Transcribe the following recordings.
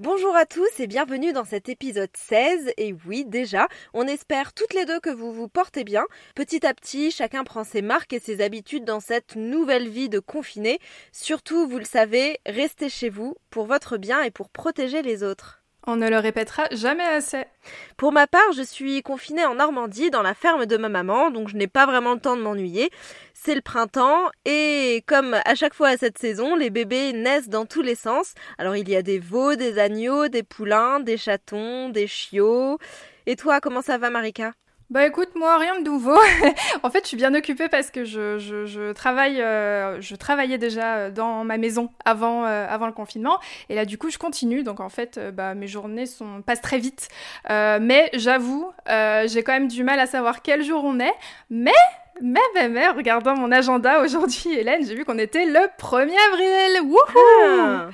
Bonjour à tous et bienvenue dans cet épisode 16. Et oui, déjà, on espère toutes les deux que vous vous portez bien. Petit à petit, chacun prend ses marques et ses habitudes dans cette nouvelle vie de confiné. Surtout, vous le savez, restez chez vous pour votre bien et pour protéger les autres. On ne le répétera jamais assez. Pour ma part, je suis confinée en Normandie dans la ferme de ma maman, donc je n'ai pas vraiment le temps de m'ennuyer. C'est le printemps et comme à chaque fois à cette saison, les bébés naissent dans tous les sens. Alors il y a des veaux, des agneaux, des poulains, des chatons, des chiots. Et toi, comment ça va Marika? Bah écoute, moi rien de nouveau. en fait, je suis bien occupée parce que je, je, travaille, euh, je travaillais déjà euh, dans ma maison avant, euh, avant le confinement, et là du coup je continue. Donc en fait, bah, mes journées passent très vite. mais j'avoue, j'ai quand même du mal à savoir quel jour on est. Mais mais, mais, mais, regardant mon agenda aujourd'hui, Hélène, j'ai vu qu'on était le 1er avril. Wouhou ah.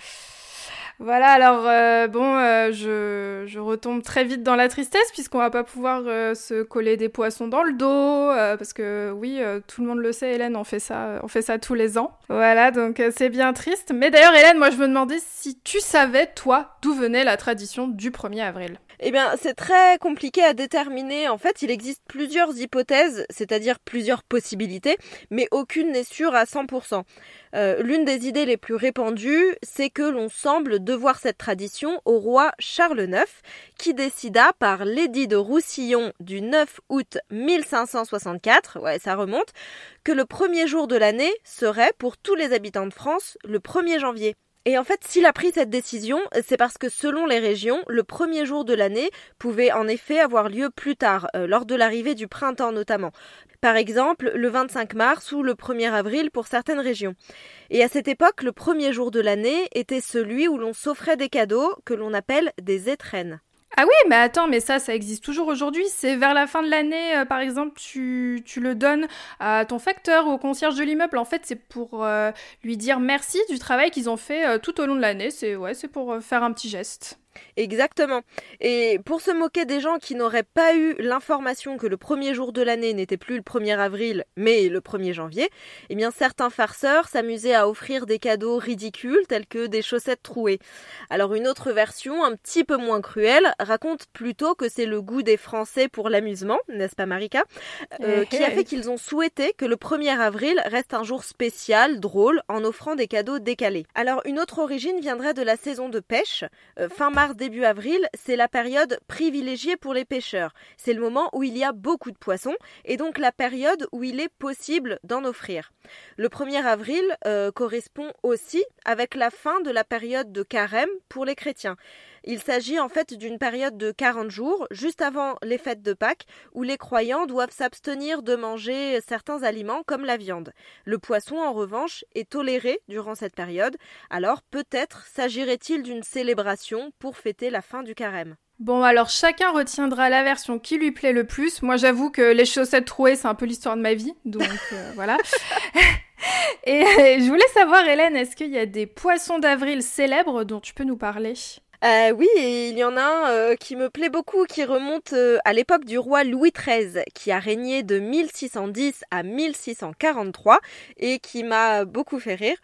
Voilà, alors euh, bon, euh, je, retombe très vite dans la tristesse puisqu'on va pas pouvoir euh, se coller des poissons dans le dos parce que oui, tout le monde le sait, Hélène, on fait ça, on fait ça tous les ans. Voilà, donc c'est bien triste. Mais d'ailleurs, Hélène, moi je me demandais si tu savais toi d'où venait la tradition du 1er avril. Eh bien, c'est très compliqué à déterminer. En fait, il existe plusieurs hypothèses, c'est-à-dire plusieurs possibilités, mais aucune n'est sûre à 100%. Euh, l'une des idées les plus répandues, c'est que l'on semble devoir cette tradition au roi Charles IX, qui décida par l'édit de Roussillon du 9 août 1564, ouais ça remonte, que le premier jour de l'année serait, pour tous les habitants de France, le 1er janvier. Et en fait, s'il a pris cette décision, c'est parce que selon les régions, le premier jour de l'année pouvait en effet avoir lieu plus tard, euh, lors de l'arrivée du printemps notamment. Par exemple, le 25 mars ou le 1er avril pour certaines régions. Et à cette époque, le premier jour de l'année était celui où l'on s'offrait des cadeaux que l'on appelle des étrennes. Ah oui, mais attends, mais ça, ça existe toujours aujourd'hui. C'est vers la fin de l'année, euh, par exemple, tu, tu, le donnes à ton facteur ou au concierge de l'immeuble. En fait, c'est pour euh, lui dire merci du travail qu'ils ont fait euh, tout au long de l'année. C'est ouais, c'est pour faire un petit geste. Exactement. Et pour se moquer des gens qui n'auraient pas eu l'information que le premier jour de l'année n'était plus le 1er avril, mais le 1er janvier, eh bien certains farceurs s'amusaient à offrir des cadeaux ridicules tels que des chaussettes trouées. Alors une autre version, un petit peu moins cruelle, raconte plutôt que c'est le goût des Français pour l'amusement, n'est-ce pas Marika, euh, qui a fait qu'ils ont souhaité que le 1er avril reste un jour spécial, drôle, en offrant des cadeaux décalés. Alors une autre origine viendrait de la saison de pêche, euh, fin mars début avril, c'est la période privilégiée pour les pêcheurs. C'est le moment où il y a beaucoup de poissons et donc la période où il est possible d'en offrir. Le 1er avril euh, correspond aussi avec la fin de la période de carême pour les chrétiens. Il s'agit en fait d'une période de 40 jours, juste avant les fêtes de Pâques, où les croyants doivent s'abstenir de manger certains aliments comme la viande. Le poisson, en revanche, est toléré durant cette période, alors peut-être s'agirait-il d'une célébration pour fêter la fin du carême. Bon, alors chacun retiendra la version qui lui plaît le plus. Moi, j'avoue que les chaussettes trouées, c'est un peu l'histoire de ma vie, donc euh, voilà. Et je voulais savoir, Hélène, est-ce qu'il y a des poissons d'avril célèbres dont tu peux nous parler? Euh, oui, il y en a un euh, qui me plaît beaucoup, qui remonte euh, à l'époque du roi Louis XIII, qui a régné de 1610 à 1643 et qui m'a beaucoup fait rire.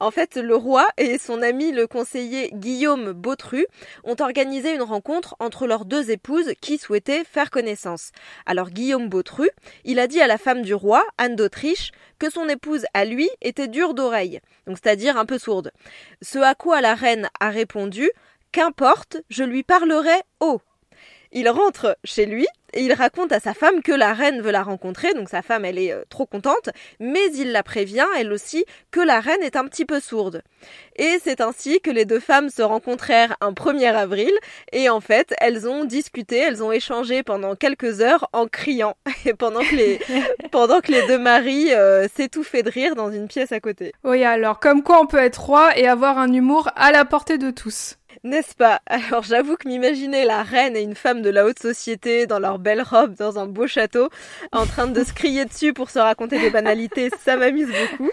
En fait, le roi et son ami le conseiller Guillaume Bautru ont organisé une rencontre entre leurs deux épouses qui souhaitaient faire connaissance. Alors Guillaume Bautru, il a dit à la femme du roi, Anne d'Autriche, que son épouse à lui était dure d'oreille, donc c'est-à-dire un peu sourde. Ce à quoi la reine a répondu Qu'importe, je lui parlerai haut. Il rentre chez lui et il raconte à sa femme que la reine veut la rencontrer, donc sa femme elle est euh, trop contente, mais il la prévient elle aussi que la reine est un petit peu sourde. Et c'est ainsi que les deux femmes se rencontrèrent un 1er avril et en fait elles ont discuté, elles ont échangé pendant quelques heures en criant et pendant que les, pendant que les deux maris euh, s'étouffaient de rire dans une pièce à côté. Oui alors comme quoi on peut être roi et avoir un humour à la portée de tous. N'est-ce pas? Alors j'avoue que m'imaginer la reine et une femme de la haute société dans leur belle robe dans un beau château en train de se crier dessus pour se raconter des banalités, ça m'amuse beaucoup.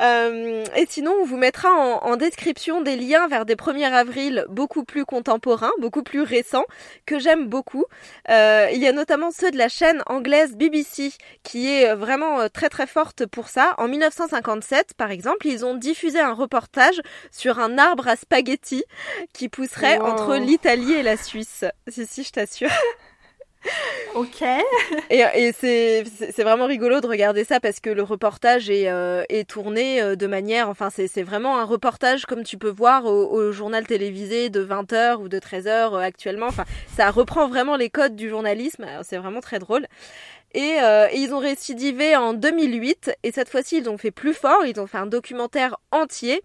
Euh, et sinon, on vous mettra en, description des liens vers des 1er avril beaucoup plus contemporains, beaucoup plus récents, que j'aime beaucoup. Euh, il y a notamment ceux de la chaîne anglaise BBC, qui est vraiment euh, très très forte pour ça. En 1957, par exemple, ils ont diffusé un reportage sur un arbre à spaghettis qui pousserait entre l'Italie et la Suisse. Si, si, je t'assure. Ok. et, c'est, vraiment rigolo de regarder ça parce que le reportage est, euh, est tourné euh, de manière, enfin c'est, vraiment un reportage comme tu peux voir au, journal télévisé de 20h ou de 13h euh, actuellement. Enfin, ça reprend vraiment les codes du journalisme. C'est vraiment très drôle. Et, ils ont récidivé en 2008 et cette fois-ci ils ont fait plus fort, ils ont fait un documentaire entier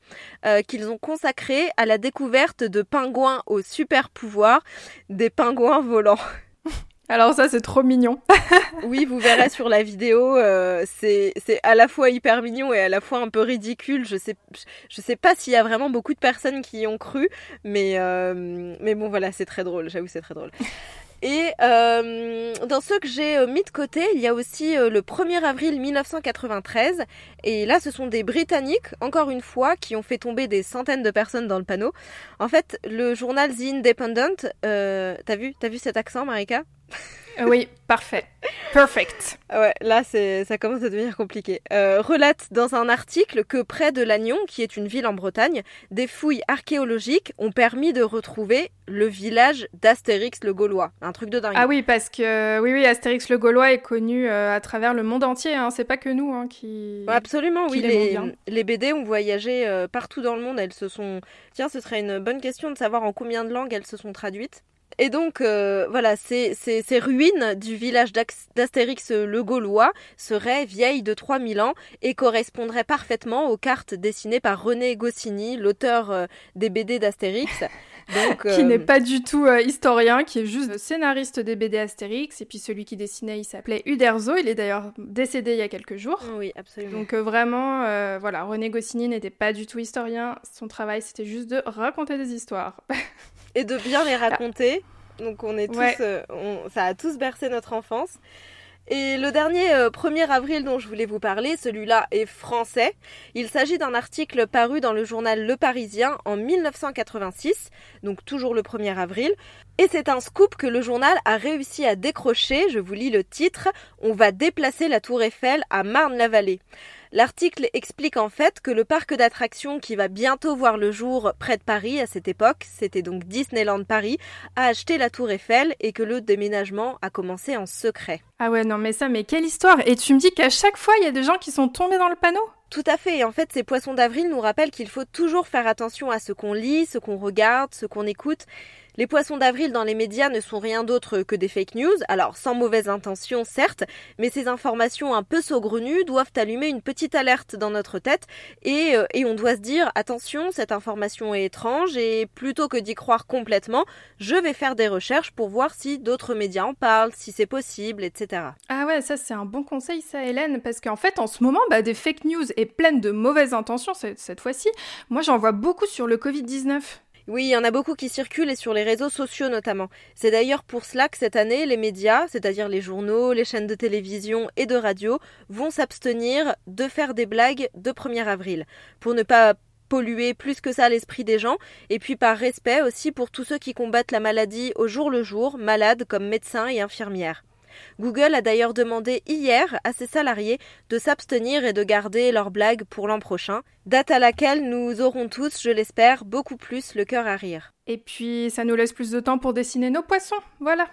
qu'ils ont consacré à la découverte de pingouins au super pouvoir, des pingouins volants. Alors ça c'est trop mignon. oui, vous verrez sur la vidéo, euh, c'est à la fois hyper mignon et à la fois un peu ridicule. Je sais je sais pas s'il y a vraiment beaucoup de personnes qui y ont cru, mais euh, mais bon voilà, c'est très drôle. J'avoue c'est très drôle. Et euh, dans ceux que j'ai mis de côté, il y a aussi le 1er avril 1993. Et là, ce sont des Britanniques, encore une fois, qui ont fait tomber des centaines de personnes dans le panneau. En fait, le journal The Independent, t'as vu, t'as vu cet accent, Marika? euh, oui, parfait. Perfect. Ouais, là, c'est, ça commence à devenir compliqué. Euh, relate dans un article que près de Lannion, qui est une ville en Bretagne, des fouilles archéologiques ont permis de retrouver le village d'Astérix le Gaulois. Un truc de dingue. Ah oui, parce que oui, oui, Astérix le Gaulois est connu euh, à travers le monde entier. Hein. C'est pas que nous hein, qui. Absolument, oui. Les, les, BD ont voyagé partout dans le monde. Elles se sont. Tiens, ce serait une bonne question de savoir en combien de langues elles se sont traduites. Et donc, euh, voilà, ces, ces, ruines du village d'Astérix le Gaulois seraient vieilles de 3000 ans et correspondraient parfaitement aux cartes dessinées par René Goscinny, l'auteur euh, des BD d'Astérix. Donc, qui n'est euh, pas du tout historien, qui est juste scénariste des BD Astérix. Et puis celui qui dessinait, il s'appelait Uderzo. Il est d'ailleurs décédé il y a quelques jours. Oui, absolument. Donc vraiment, voilà, René Goscinny n'était pas du tout historien. Son travail, c'était juste de raconter des histoires. et de bien les raconter. Donc on est tous, euh, ça a tous bercé notre enfance. Et le dernier 1er euh, avril dont je voulais vous parler, celui-là est français. Il s'agit d'un article paru dans le journal Le Parisien en 1986, donc toujours le 1er avril. Et c'est un scoop que le journal a réussi à décrocher. Je vous lis le titre. On va déplacer la tour Eiffel à Marne-la-Vallée. L'article explique en fait que le parc d'attractions qui va bientôt voir le jour près de Paris à cette époque, c'était donc Disneyland Paris, a acheté la tour Eiffel et que le déménagement a commencé en secret. Ah ouais, non mais ça, mais quelle histoire Et tu me dis qu'à chaque fois, il y a des gens qui sont tombés dans le panneau? Tout à fait. Et en fait, ces poissons d'avril nous rappellent qu'il faut toujours faire attention à ce qu'on lit, ce qu'on regarde, ce qu'on écoute. Les poissons d'avril dans les médias ne sont rien d'autre que des fake news, alors sans mauvaise intention certes, mais ces informations un peu saugrenues doivent allumer une petite alerte dans notre tête et, euh, et on doit se dire attention, cette information est étrange et plutôt que d'y croire complètement, je vais faire des recherches pour voir si d'autres médias en parlent, si c'est possible, etc. Ah ouais, ça c'est un bon conseil ça Hélène, parce qu'en fait en ce moment, bah, des fake news est pleine de mauvaises intentions cette, cette fois-ci. Moi j'en vois beaucoup sur le Covid-19. Oui, il y en a beaucoup qui circulent et sur les réseaux sociaux notamment. C'est d'ailleurs pour cela que cette année, les médias, c'est-à-dire les journaux, les chaînes de télévision et de radio, vont s'abstenir de faire des blagues de 1er avril, pour ne pas polluer plus que ça l'esprit des gens, et puis par respect aussi pour tous ceux qui combattent la maladie au jour le jour, malades comme médecins et infirmières. Google a d'ailleurs demandé hier à ses salariés de s'abstenir et de garder leurs blagues pour l'an prochain, date à laquelle nous aurons tous, je l'espère, beaucoup plus le cœur à rire. Et puis ça nous laisse plus de temps pour dessiner nos poissons, voilà.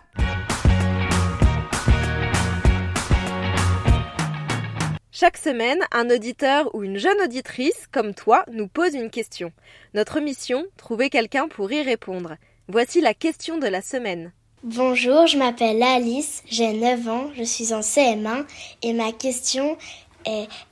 Chaque semaine, un auditeur ou une jeune auditrice, comme toi, nous pose une question. Notre mission, trouver quelqu'un pour y répondre. Voici la question de la semaine. Bonjour, je m'appelle Alice, j'ai 9 ans, je suis en CM1 et ma question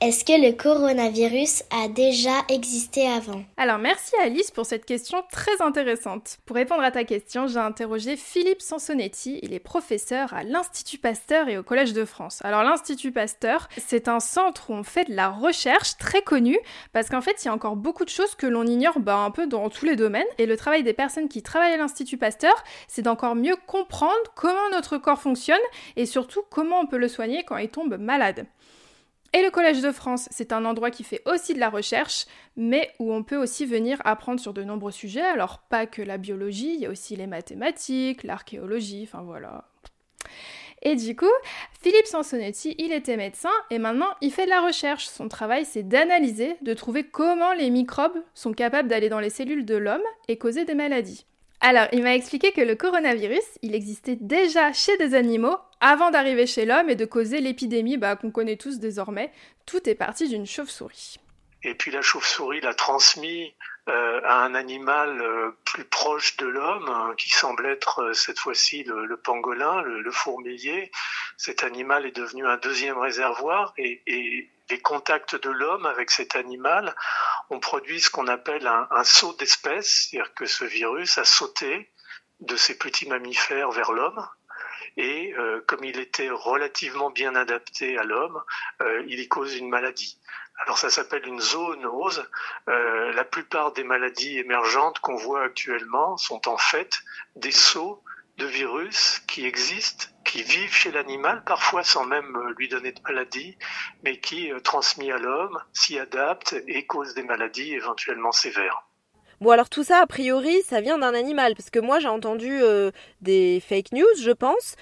est-ce que le coronavirus a déjà existé avant? Alors merci Alice pour cette question très intéressante. Pour répondre à ta question, j'ai interrogé Philippe Sansonetti, il est professeur à l'Institut Pasteur et au Collège de France. Alors l'Institut Pasteur, c'est un centre où on fait de la recherche très connu parce qu'en fait il y a encore beaucoup de choses que l'on ignore bah, un peu dans tous les domaines et le travail des personnes qui travaillent à l'Institut Pasteur, c'est d'encore mieux comprendre comment notre corps fonctionne et surtout comment on peut le soigner quand il tombe malade. Et le Collège de France, c'est un endroit qui fait aussi de la recherche, mais où on peut aussi venir apprendre sur de nombreux sujets. Alors pas que la biologie, il y a aussi les mathématiques, l'archéologie, enfin voilà. Et du coup, Philippe Sansonetti, il était médecin et maintenant il fait de la recherche. Son travail, c'est d'analyser, de trouver comment les microbes sont capables d'aller dans les cellules de l'homme et causer des maladies. Alors, il m'a expliqué que le coronavirus, il existait déjà chez des animaux avant d'arriver chez l'homme et de causer l'épidémie bah, qu'on connaît tous désormais. Tout est parti d'une chauve-souris. Et puis la chauve-souris l'a transmis euh, à un animal euh, plus proche de l'homme, hein, qui semble être euh, cette fois-ci le, pangolin, le, fourmilier. Cet animal est devenu un deuxième réservoir et les contacts de l'homme avec cet animal ont produit ce qu'on appelle un, un saut d'espèce, c'est-à-dire que ce virus a sauté de ces petits mammifères vers l'homme. Et euh, comme il était relativement bien adapté à l'homme, euh, il y cause une maladie. Alors ça s'appelle une zoonose. Euh, la plupart des maladies émergentes qu'on voit actuellement sont en fait des sauts de virus qui existent, qui vivent chez l'animal, parfois sans même euh, lui donner de maladie, mais qui, euh, transmis à l'homme, s'y adaptent et causent des maladies éventuellement sévères. Bon alors tout ça a priori ça vient d'un animal parce que moi j'ai entendu euh, des fake news je pense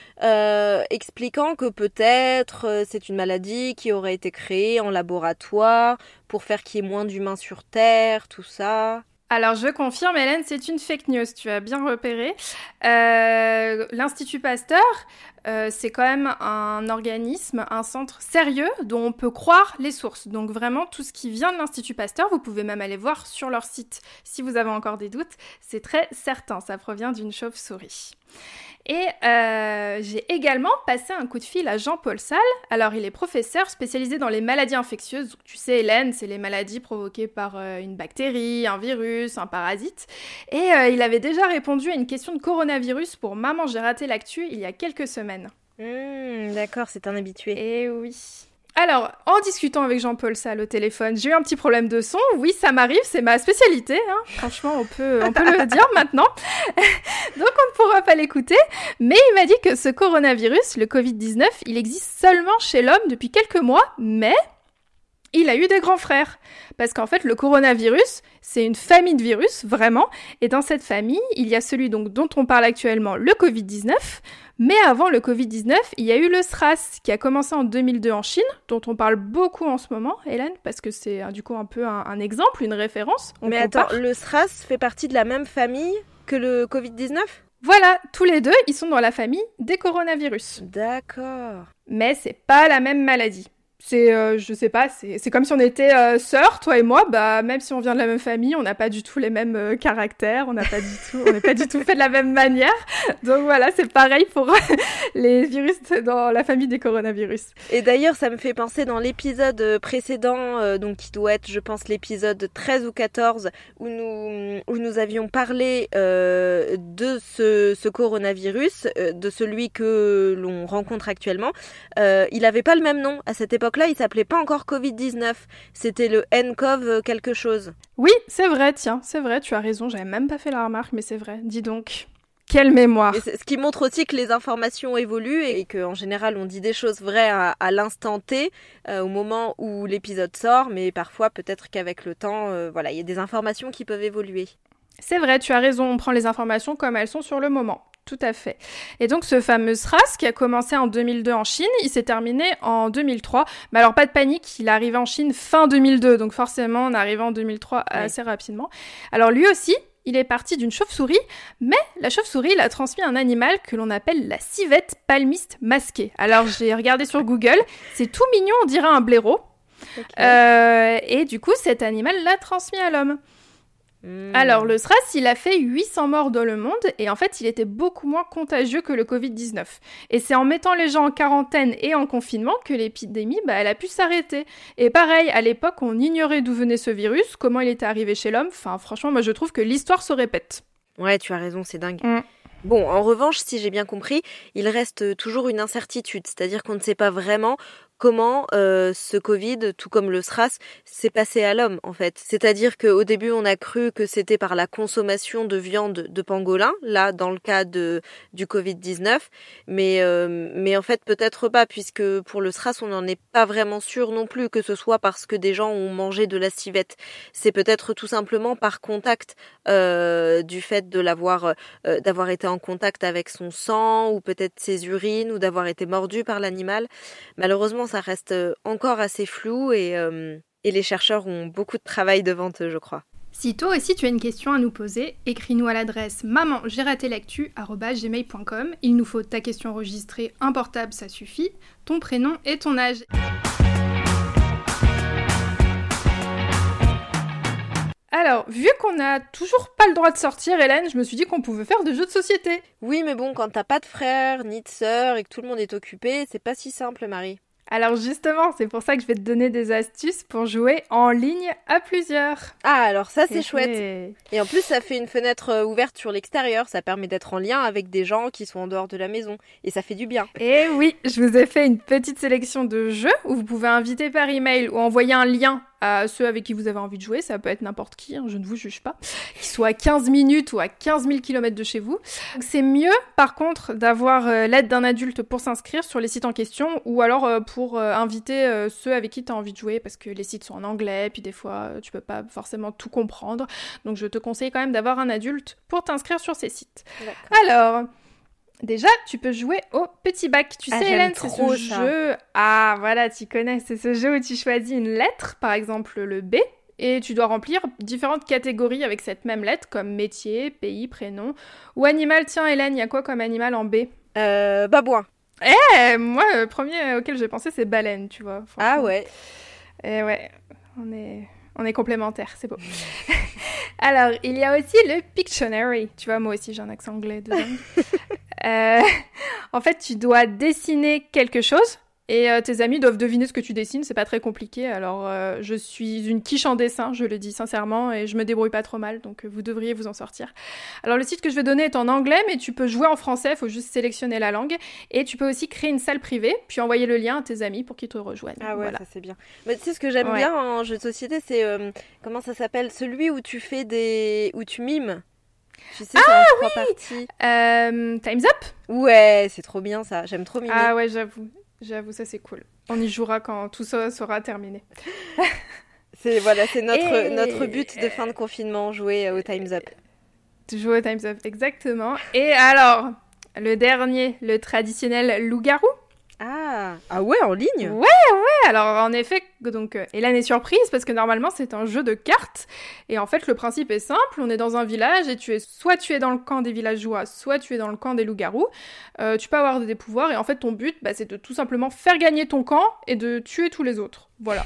expliquant que peut-être c'est une maladie qui aurait été créée en laboratoire pour faire qu'il y ait moins d'humains sur Terre tout ça. Alors je confirme, Hélène, c'est une fake news, tu as bien repéré. Euh, L'Institut Pasteur, euh, c'est quand même un organisme, un centre sérieux dont on peut croire les sources. Donc vraiment, tout ce qui vient de l'Institut Pasteur, vous pouvez même aller voir sur leur site si vous avez encore des doutes. C'est très certain, ça provient d'une chauve-souris. Et euh, j'ai également passé un coup de fil à Jean-Paul Salle. Alors, il est professeur spécialisé dans les maladies infectieuses. Tu sais, Hélène, c'est les maladies provoquées par euh, une bactérie, un virus, un parasite. Et euh, il avait déjà répondu à une question de coronavirus pour Maman, j'ai raté l'actu il y a quelques semaines. Mmh, d'accord, c'est un habitué. Eh oui. Alors, en discutant avec Jean-Paul Salle au téléphone, j'ai eu un petit problème de son. Oui, ça m'arrive, c'est ma spécialité. Hein. Franchement, on peut, on peut le dire maintenant. Donc, on ne pourra pas l'écouter. Mais il m'a dit que ce coronavirus, le Covid-19, il existe seulement chez l'homme depuis quelques mois, mais il a eu des grands frères. Parce qu'en fait, le coronavirus, c'est une famille de virus, vraiment. Et dans cette famille, il y a celui donc, dont on parle actuellement, le Covid-19. Mais avant le Covid-19, il y a eu le SRAS, qui a commencé en 2002 en Chine, dont on parle beaucoup en ce moment, Hélène, parce que c'est du coup un peu un, exemple, une référence. Mais attends, le SRAS fait partie de la même famille que le Covid-19 voilà, tous les deux, ils sont dans la famille des coronavirus. D'accord. Mais c'est pas la même maladie c'est euh, je sais pas c'est comme si on était euh, sœurs toi et moi. Bah même si on vient de la même famille on n'a pas du tout les mêmes euh, caractères on n'a pas du tout on n'est pas du tout fait de la même manière. Donc voilà c'est pareil pour les virus dans la famille des coronavirus. Et d'ailleurs ça me fait penser dans l'épisode précédent donc qui doit être je pense l'épisode 13 ou 14 où nous où nous avions parlé de ce, ce coronavirus de celui que l'on rencontre actuellement. Il n'avait pas le même nom à cette époque là il s'appelait pas encore Covid-19. C'était le nCoV quelque chose. Oui, c'est vrai, tiens, c'est vrai, tu as raison, j'avais même pas fait la remarque, mais c'est vrai. Dis donc. Quelle mémoire Ce qui montre aussi que les informations évoluent et qu'en général on dit des choses vraies à, l'instant T, euh, au moment où l'épisode sort, mais parfois peut-être qu'avec le temps, euh, voilà, il y a des informations qui peuvent évoluer. C'est vrai, tu as raison, on prend les informations comme elles sont sur le moment. Tout à fait. Et donc ce fameux SRAS qui a commencé en 2002 en Chine, il s'est terminé en 2003. Mais alors pas de panique, il est arrivé en Chine fin 2002, donc forcément on arrivé en 2003 assez rapidement. Alors lui aussi, il est parti d'une chauve-souris, mais la chauve-souris, il a transmis un animal que l'on appelle la civette palmiste masquée. Alors j'ai regardé sur Google, c'est tout mignon, on dirait un blaireau. Euh, et du coup, cet animal l'a transmis à l'homme. Hmm. Alors, le SRAS, il a fait 800 morts dans le monde et en fait, il était beaucoup moins contagieux que le Covid-19. Et c'est en mettant les gens en quarantaine et en confinement que l'épidémie, bah, elle a pu s'arrêter. Et pareil, à l'époque, on ignorait d'où venait ce virus, comment il était arrivé chez l'homme. Enfin, franchement, moi, je trouve que l'histoire se répète. Ouais, tu as raison, c'est dingue. Hmm. Bon, en revanche, si j'ai bien compris, il reste toujours une incertitude, c'est-à-dire qu'on ne sait pas vraiment comment euh, ce Covid, tout comme le SRAS, s'est passé à l'homme en fait. C'est-à-dire qu'au début on a cru que c'était par la consommation de viande de pangolin, là dans le cas de, du Covid-19, mais, euh, mais en fait peut-être pas puisque pour le SRAS on n'en est pas vraiment sûr non plus que ce soit parce que des gens ont mangé de la civette. C'est peut-être tout simplement par contact euh, du fait de l'avoir d'avoir été en contact avec son sang ou peut-être ses urines ou d'avoir été mordu par l'animal. Malheureusement ça reste euh, encore assez flou euh, et, les chercheurs ont beaucoup de travail devant eux, je crois. Si toi aussi tu as une question à nous poser, écris-nous à l'adresse maman-gmail.com. Il nous faut ta question enregistrée, un portable, ça suffit, ton prénom et ton âge. Alors, vu qu'on n'a toujours pas le droit de sortir, Hélène, je me suis dit qu'on pouvait faire des jeux de société. Oui, mais bon, quand t'as pas de frère ni de sœur et que tout le monde est occupé, c'est pas si simple, Marie. Alors justement, c'est pour ça que je vais te donner des astuces pour jouer en ligne à plusieurs. Ah, alors ça c'est chouette. Et en plus, ça fait une fenêtre euh, ouverte sur l'extérieur, ça permet d'être en lien avec des gens qui sont en dehors de la maison et ça fait du bien. Et oui, je vous ai fait une petite sélection de jeux où vous pouvez inviter par email ou envoyer un lien à ceux avec qui vous avez envie de jouer, ça peut être n'importe qui, hein, je ne vous juge pas, qui soit à 15 minutes ou à 15 000 km de chez vous. C'est mieux par contre d'avoir euh, l'aide d'un adulte pour s'inscrire sur les sites en question ou alors euh, pour euh, inviter ceux avec qui tu as envie de jouer parce que les sites sont en anglais, puis des fois tu peux pas forcément tout comprendre. Donc je te conseille quand même d'avoir un adulte pour t'inscrire sur ces sites. Alors, Déjà, tu peux jouer au petit bac. Tu ah, sais, Hélène, c'est ce jeu. Ah, voilà, tu connais. C'est ce jeu où tu choisis une lettre, par exemple le B, et tu dois remplir différentes catégories avec cette même lettre, comme métier, pays, prénom ou animal. Tiens, Hélène, il y a quoi comme animal en B? Euh, babouin. Eh, moi, le premier auquel j'ai pensé, c'est baleine, tu vois. Ah ouais. Eh ouais, on est, on est complémentaires, c'est beau. Alors, il y a aussi le Pictionary. Tu vois, moi aussi, j'ai un accent anglais dedans. Euh, en fait, tu dois dessiner quelque chose et euh, tes amis doivent deviner ce que tu dessines, c'est pas très compliqué. Alors, euh, je suis une quiche en dessin, je le dis sincèrement, et je me débrouille pas trop mal, donc vous devriez vous en sortir. Alors, le site que je vais donner est en anglais, mais tu peux jouer en français, il faut juste sélectionner la langue. Et tu peux aussi créer une salle privée, puis envoyer le lien à tes amis pour qu'ils te rejoignent. Ah ouais, ça c'est bien. Mais tu sais, ce que j'aime bien en jeu de société, c'est. comment ça s'appelle? Celui où tu fais des. où tu mimes ah oui euh, Time's Up Ouais, c'est trop bien ça. J'aime trop mimer. Ah ouais, j'avoue. J'avoue, ça c'est cool. On y jouera quand tout ça sera terminé. c'est voilà, c'est notre, notre but de fin de confinement, jouer au Time's Up. Jouer au Time's Up, exactement. Et alors, le dernier, le traditionnel loup-garou? Ah, ah ouais, en ligne? Ouais, ouais. Alors en effet, donc euh, Hélène est surprise parce que normalement c'est un jeu de cartes et en fait le principe est simple. On est dans un village et tu es soit tu es dans le camp des villageois, soit tu es dans le camp des loups-garous. Euh, tu peux avoir des pouvoirs et en fait ton but, bah, c'est de tout simplement faire gagner ton camp et de tuer tous les autres. Voilà.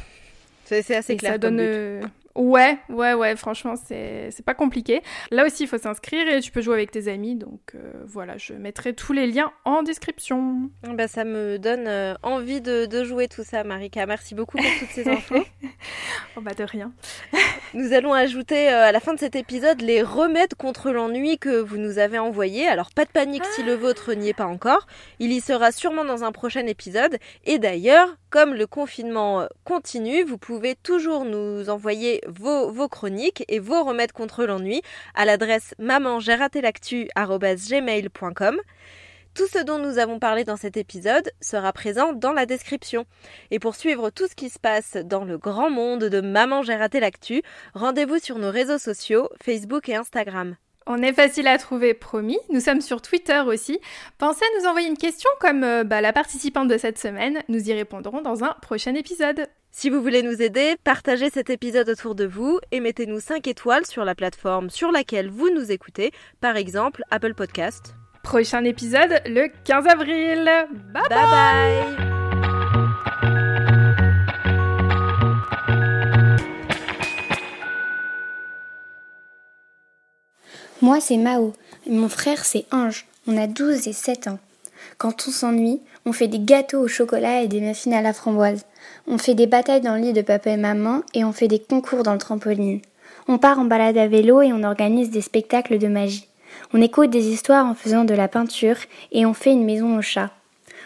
C'est assez clair. Ça donne, euh, Ouais, ouais, ouais, franchement, c'est pas compliqué. Là aussi, il faut s'inscrire et tu peux jouer avec tes amis. Donc euh, voilà, je mettrai tous les liens en description. Bah, ça me donne euh, envie de, de, jouer tout ça, Marika. Merci beaucoup pour toutes ces infos. oh bah de rien. nous allons ajouter euh, à la fin de cet épisode les remèdes contre l'ennui que vous nous avez envoyés. Alors pas de panique si le vôtre n'y est pas encore. Il y sera sûrement dans un prochain épisode. Et d'ailleurs, comme le confinement continue, vous pouvez toujours nous envoyer vos, chroniques et vos remèdes contre l'ennui à l'adresse maman-gmail.com. Tout ce dont nous avons parlé dans cet épisode sera présent dans la description. Et pour suivre tout ce qui se passe dans le grand monde de Maman rendez-vous sur nos réseaux sociaux, Facebook et Instagram. On est facile à trouver, promis. Nous sommes sur Twitter aussi. Pensez à nous envoyer une question comme euh, bah, la participante de cette semaine. Nous y répondrons dans un prochain épisode. Si vous voulez nous aider, partagez cet épisode autour de vous et mettez-nous 5 étoiles sur la plateforme sur laquelle vous nous écoutez, par exemple Apple Podcast. Prochain épisode le 15 avril. bye, bye. bye. Moi, c'est Mao. Et mon frère, c'est Ange. On a 12 et 7 ans. Quand on s'ennuie, on fait des gâteaux au chocolat et des muffins à la framboise. On fait des batailles dans le lit de papa et maman et on fait des concours dans le trampoline. On part en balade à vélo et on organise des spectacles de magie. On écoute des histoires en faisant de la peinture et on fait une maison au chat.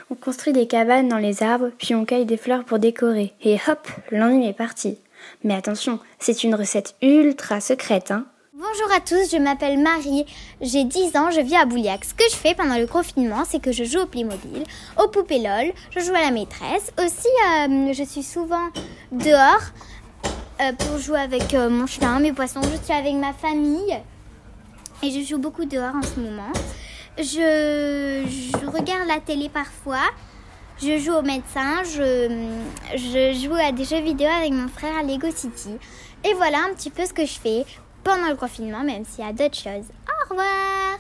On construit des cabanes dans les arbres, puis on cueille des fleurs pour décorer. Et hop, l'ennui est parti. Mais attention, c'est une recette ultra secrète, hein. Bonjour à tous, je m'appelle Marie, j'ai 10 ans, je vis à Bouliac. Ce que je fais pendant le confinement, c'est que je joue au Playmobil, au poupées LOL, je joue à la maîtresse. Aussi, euh, je suis souvent dehors euh, pour jouer avec euh, mon chien, mes poissons. Je suis avec ma famille et je joue beaucoup dehors en ce moment. Je, regarde la télé parfois. Je joue au médecin, je joue à des jeux vidéo avec mon frère à Lego City. Et voilà un petit peu ce que je fais pendant le confinement, même s'il y a d'autres choses. Au revoir